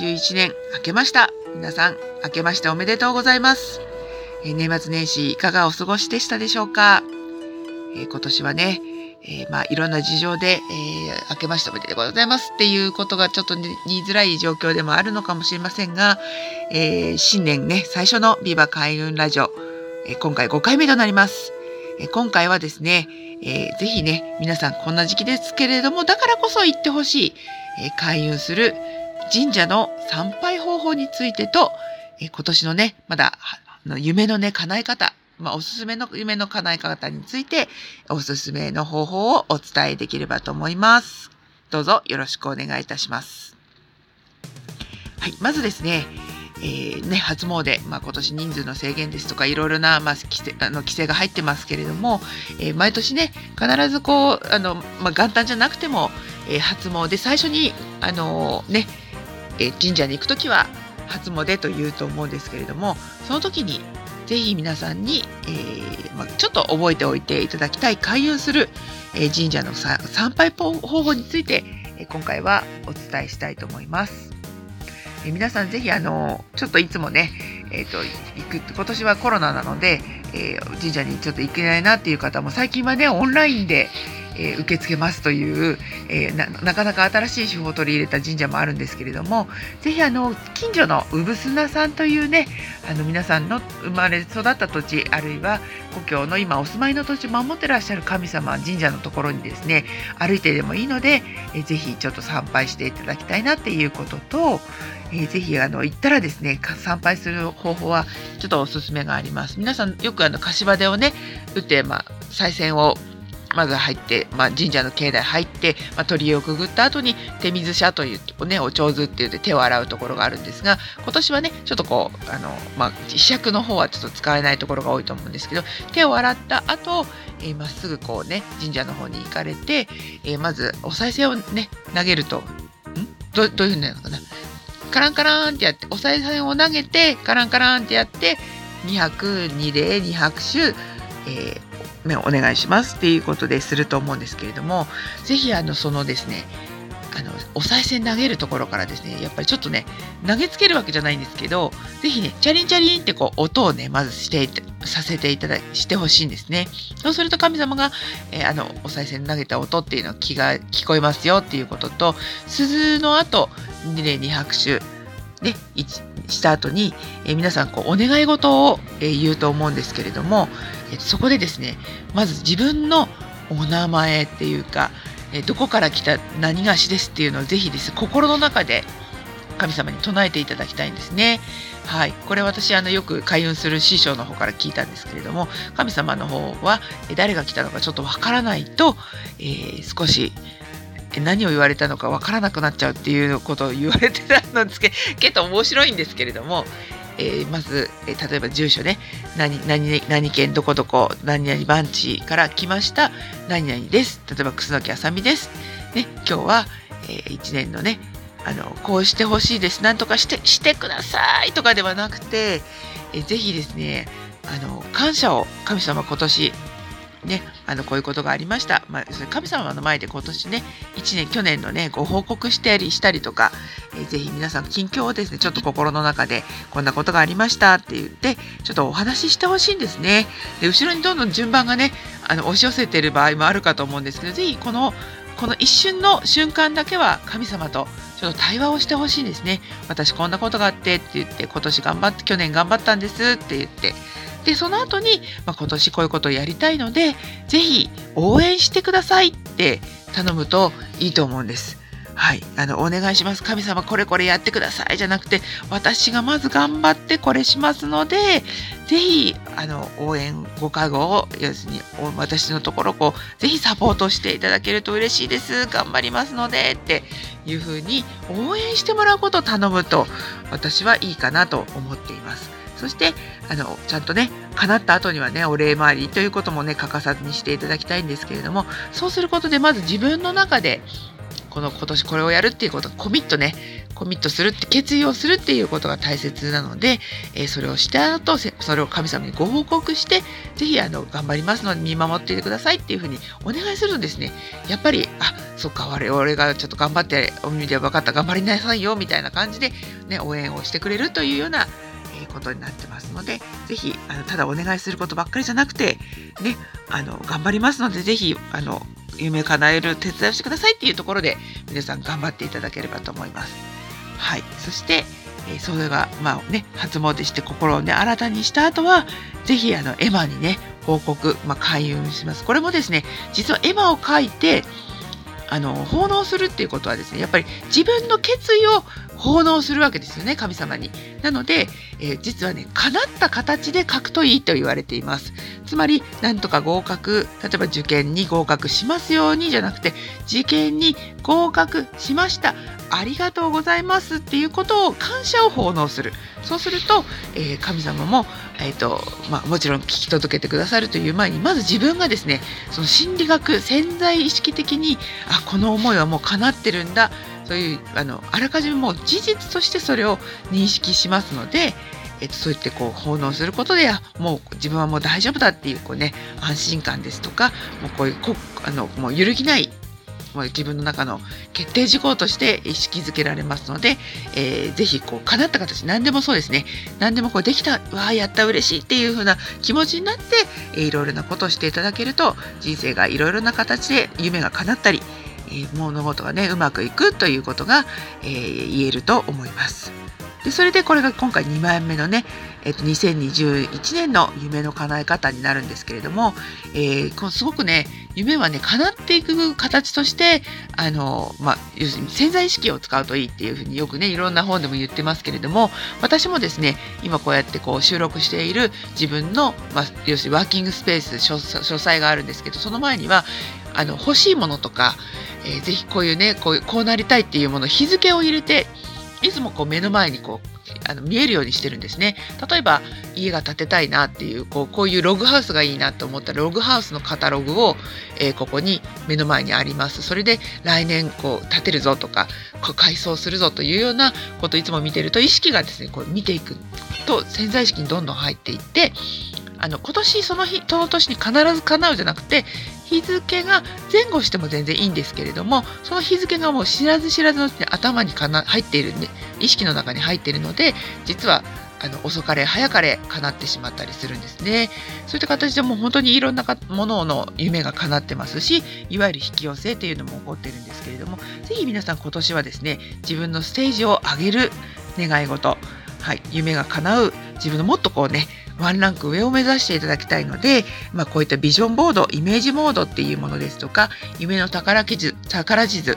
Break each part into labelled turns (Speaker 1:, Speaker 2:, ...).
Speaker 1: 2021年明けました。皆さん、明けましておめでとうございます。え、年末年始いかがお過ごしでしたでしょうか、え、今年はね、えー、まあいろんな事情で、えー、明けましておめでとうございますっていうことがちょっと言いづらい状況でもあるのかもしれませんが、えー、新年ね、最初のビバ開運ラジオ、えー、今回5回目となります。えー、今回はですね、えー、ぜひね、皆さんこんな時期ですけれども、だからこそ行ってほしい、えー、開運する神社の参拝方法についてと、え、今年のね、まだ夢のね、叶え方、まあ、おすすめの夢の叶え方について、おすすめの方法をお伝えできればと思います。どうぞよろしくお願いいたします。はい、まずですね、えー、ね、初詣、まあ、今年人数の制限ですとかいろいろな、まあ、規制あの規制が入ってますけれども、えー、毎年ね必ずこうあの、まあ、元旦じゃなくても、えー、初詣最初にあのね、え神社に行く時は初詣というと思うんですけれどもその時にぜひ皆さんに、えー、まあ、ちょっと覚えておいていただきたい開運する、えー、神社の参拝方法について、えー、今回はお伝えしたいと思います。え皆さんぜひあのちょっといつもね、えーと、行く今年はコロナなので、え神社にちょっと行けないなっていう方も最近はねオンラインで、えー、受け付けますという、えー、なかなか新しい手法を取り入れた神社もあるんですけれどもぜひあの近所の産砂さんというねあの皆さんの生まれ育った土地あるいは故郷の今お住まいの土地を守ってらっしゃる神様神社のところにですね歩いてでもいいので、えー、ぜひちょっと参拝していただきたいなっていうことと、えー、ぜひあの行ったらですね参拝する方法はちょっとおすすめがあります。皆さんよくあの柏手をね打って、まあ、賽銭をまず入って、まあ、神社の境内入って、まあ、鳥居をくぐった後に手水舎というねお長図って言って手を洗うところがあるんですが今年はねちょっとこうあの、まあ、磁石の方はちょっと使えないところが多いと思うんですけど手を洗った後えー、まっすぐこうね神社の方に行かれて、えー、まずお賽銭をね投げるとん？どどういうふうになるのかな？カランカランってやってお賽銭を投げてカランカランってやって2拍2礼2拍手、えーね、お願いしますっていうことですると思うんですけれども是非あのそのですねあのお賽銭投げるところからですねやっぱりちょっとね投げつけるわけじゃないんですけど是非ねチャリンチャリンってこう音をねまずしてさせていただしてほしいんですね。そうすると神様が、えー、あのお賽銭投げた音っていうの気が聞こえますよっていうことと鈴の後2礼2拍手ね、した後に、えー、皆さんこうお願い事を、えー、言うと思うんですけれども、えー、そこでですねまず自分のお名前っていうか、えどこから来た何がしですっていうのをぜひです心の中で神様に唱えていただきたいんですね。はい、これ私あのよく開運する師匠の方から聞いたんですけれども神様の方は誰が来たのかちょっとわからないと、え少し何を言われたのかわからなくなっちゃうっていうことを言われてたんですけど結構面白いんですけれども、えー、まず、えー、例えば住所ね。何何何県どこどこ何々番地から来ました。何々です。例えば楠木あさみです、ね、今日は、えー、1年のねあのこうしてほしいです。何とかしてしてください。とかではなくて、えー、ぜひですねあの感謝を神様今年ね、あのこういうことがありました、まあ、それ神様の前で今年ね1年去年のねご報告したりしたりとか、えー、ぜひ皆さん近況をですねちょっと心の中でこんなことがありましたって言ってちょっとお話ししてほしいんですね。で後ろにどんどん順番がねあの押し寄せている場合もあるかと思うんですけどぜひこのこの一瞬の瞬間だけは神様とちょっと対話をしてほしいんですね。私こんなことがあってって言って今年頑張って去年頑張ったんですって言ってでその後に、まあ、今年こういうことをやりたいので是非応援してくださいって頼むといいと思うんです。はい、あのお願いします神様これこれやってくださいじゃなくて私がまず頑張ってこれしますので是非あの応援ご加護を要するに私のところこうぜひサポートしていただけると嬉しいです頑張りますのでっていうふうに応援してもらうことを頼むと私はいいかなと思っています。そしてあのちゃんとね叶った後にはねお礼参りということもね欠かさずにしていただきたいんですけれどもそうすることでまず自分の中でこの今年これをやるっていうことコミットねコミットするって決意をするっていうことが大切なので、えー、それをした後それを神様にご報告して是非あの頑張りますので見守っていてくださいっていうふうにお願いするとですね。やっぱりあそっか我々がちょっと頑張ってお耳で分かった頑張りなさいよみたいな感じで、ね、応援をしてくれるというようなことになってますので是非あのただお願いすることばっかりじゃなくてねあの頑張りますので是非あの夢叶える手伝いをしてくださいっていうところで皆さん頑張っていただければと思います。はい、そして、えー、それがまあね初詣して心をね新たにした後は是非あのエマにね報告、まあ、開運します。これもですね実はエマを書いてあの奉納するっていうことはですねやっぱり自分の決意を奉納するわけですよね神様に。なので、えー、実はね叶った形で書くといいと言われています。つまりなんとか合格例えば受験に合格しますようにじゃなくて受験に合格しましたありがとうございますっていうことを感謝を奉納する。そうすると、えー、神様も、えーとまあ、もちろん聞き届けてくださるという前にまず自分がですねその心理学潜在意識的にあこの思いはもう叶ってるんだそういうあのあらかじめもう事実としてそれを認識しますので、えっと、そうやってこう奉納することでもう自分はもう大丈夫だっていうこう、ね、安心感ですとかもうこういうこあのもう揺るぎないもう自分の中の決定事項として意識づけられますので、えー、ぜひこう叶った形何でもそうですね何でもこうできたわあやった嬉しいっていう風な気持ちになって、えー、いろいろなことをしていただけると人生がいろいろな形で夢が叶ったりえ物事がねうまくいくということが、えー、言えると思います。でそれでこれが今回2枚目のね、えっと、2021年の夢の叶え方になるんですけれども、えー、すごくね夢はね叶っていく形としてあの、まあ、要するに潜在意識を使うといいっていうふうによくねいろんな本でも言ってますけれども私もですね今こうやってこう収録している自分の、まあ、要するにワーキングスペース書書斎があるんですけどその前にはあの欲しいものとかえー、ぜひこういうねこうこうなりたいっていうもの日付を入れていつもこう目の前にこうあの見えるようにしてるんですね。例えば家が建てたいなっていうこうこういうログハウスがいいなと思ったらログハウスのカタログを、えー、ここに目の前にあります。それで来年こう建てるぞとか改装するぞというようなことをいつも見てると意識がですねこう見ていくと潜在意識にどんどん入っていってあの今年その日その年に必ず叶うじゃなくて日付が前後しても全然いいんですけれどもその日付がもう知らず知らずのうちに頭にかな入っているんで意識の中に入っているので実はあの遅かれ早かれ叶ってしまったりするんですね。そういった形でもう本当にいろんなものの夢が叶ってますしいわゆる引き寄せっていうのも起こってるんですけれども是非皆さん今年はですね自分のステージを上げる願い事、はい、夢が叶う自分のもっとこうねワンランク上を目指していただきたいので、まあ、こういったビジョンボードイメージモードっていうものですとか夢の宝地図宝地図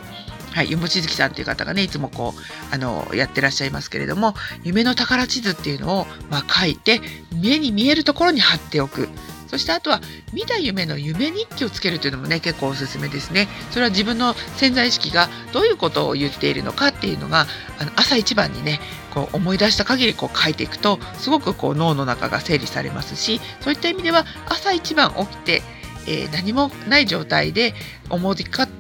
Speaker 1: はい、夢地月さんという方がねいつもこうあのやってらっしゃいますけれども夢の宝地図っていうのを、まあ、書いて目に見えるところに貼っておく。そしてあとは見た夢の夢日記をつけるというのもね結構おすすめですね。それは自分の潜在意識がどういうことを言っているのかっていうのがあの朝一番にねこう思い出した限りこう書いていくとすごくこう脳の中が整理されますしそういった意味では朝一番起きて、えー、何もない状態で思い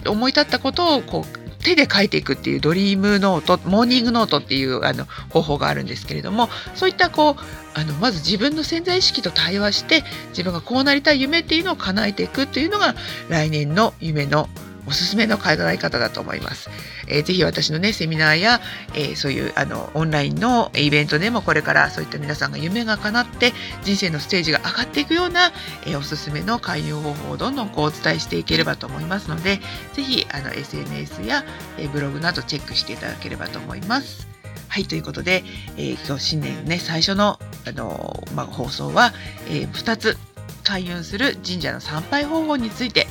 Speaker 1: 思い立ったことをこう手で書いていくっていうドリームノートモーニングノートっていうあの方法があるんですけれどもそういったこうあのまず自分の潜在意識と対話して自分がこうなりたい夢っていうのを叶えていくっていうのが来年の夢のおすすめの考え方だと思います。えー、ぜひ私のねセミナーや、えー、そういうあのオンラインのイベントでもこれからそういった皆さんが夢が叶って人生のステージが上がっていくような、えー、おすすめの開運方法をどんどんこうお伝えしていければと思いますのでぜひあの SNS や、えブログなどチェックしていただければと思います。はい、ということで、え今日新年ね最初のあの、まあ、放送は、え2つ開運する神社の参拝方法について、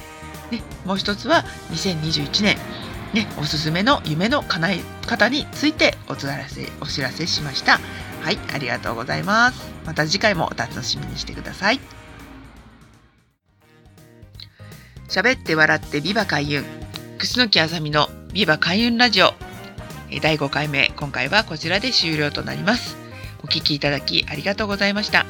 Speaker 1: もう一つは2021年、ね、おすすめの夢の叶え方についてお知らせお知らせしました。はい、ありがとうございます。また次回もお楽しみにしてください。喋って笑ってビバ開運楠木あさみのビバ開運ラジオ第5回目今回はこちらで終了となりますお聞きいただきありがとうございました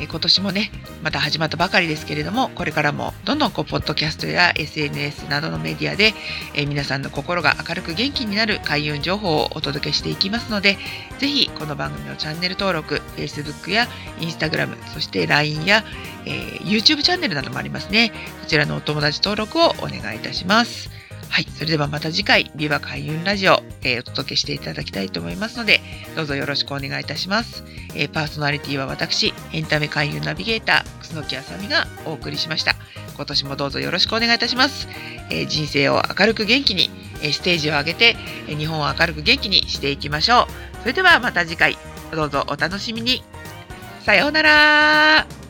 Speaker 1: え今年もねまた始まったばかりですけれどもこれからもどんどんこうポッドキャストや SNS などのメディアで、え皆さんの心が明るく元気になる開運情報をお届けしていきますのでぜひこの番組のチャンネル登録 Facebook や Instagram そして LINE や、えー、YouTube チャンネルなどもありますねこちらのお友達登録をお願いいたします。はい。それではまた次回、ビバ開運ラジオ、えー、お届けしていただきたいと思いますので、どうぞよろしくお願いいたします。えー、パーソナリティは私、エンタメ開運ナビゲーター、楠木あさみがお送りしました。今年もどうぞよろしくお願いいたします。えー、人生を明るく元気に、えステージを上げて、え日本を明るく元気にしていきましょう。それではまた次回、どうぞお楽しみに。さようなら